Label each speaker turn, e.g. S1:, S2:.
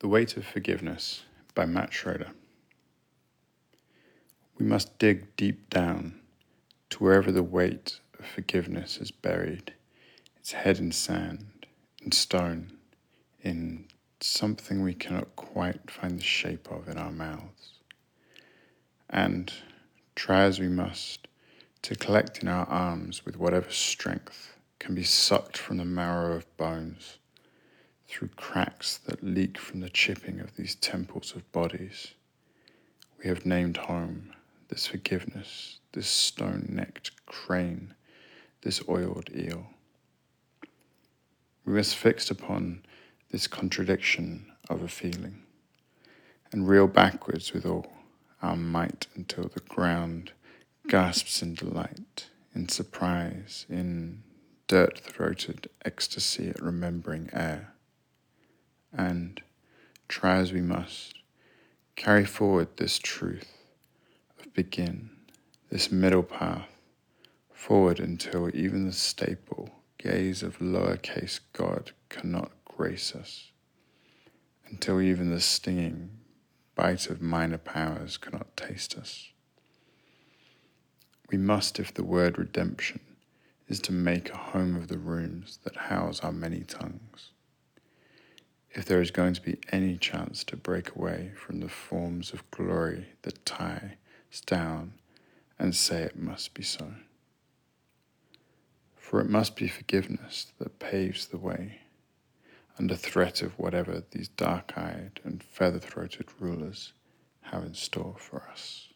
S1: The Weight of Forgiveness by Matt Schroeder. We must dig deep down to wherever the weight of forgiveness is buried, its head in sand, in stone, in something we cannot quite find the shape of in our mouths. And try as we must to collect in our arms with whatever strength can be sucked from the marrow of bones through cracks that leak from the chipping of these temples of bodies. We have named home this forgiveness, this stone necked crane, this oiled eel. We must fix upon this contradiction of a feeling and reel backwards with all our might until the ground gasps in delight, in surprise, in dirt throated ecstasy at remembering air and, try as we must, carry forward this truth of begin, this middle path, forward until even the staple gaze of lowercase God cannot grace us, until even the stinging bite of minor powers cannot taste us. We must, if the word redemption is to make a home of the rooms that house our many tongues if there is going to be any chance to break away from the forms of glory that tie us down and say it must be so. For it must be forgiveness that paves the way under threat of whatever these dark eyed and feather throated rulers have in store for us.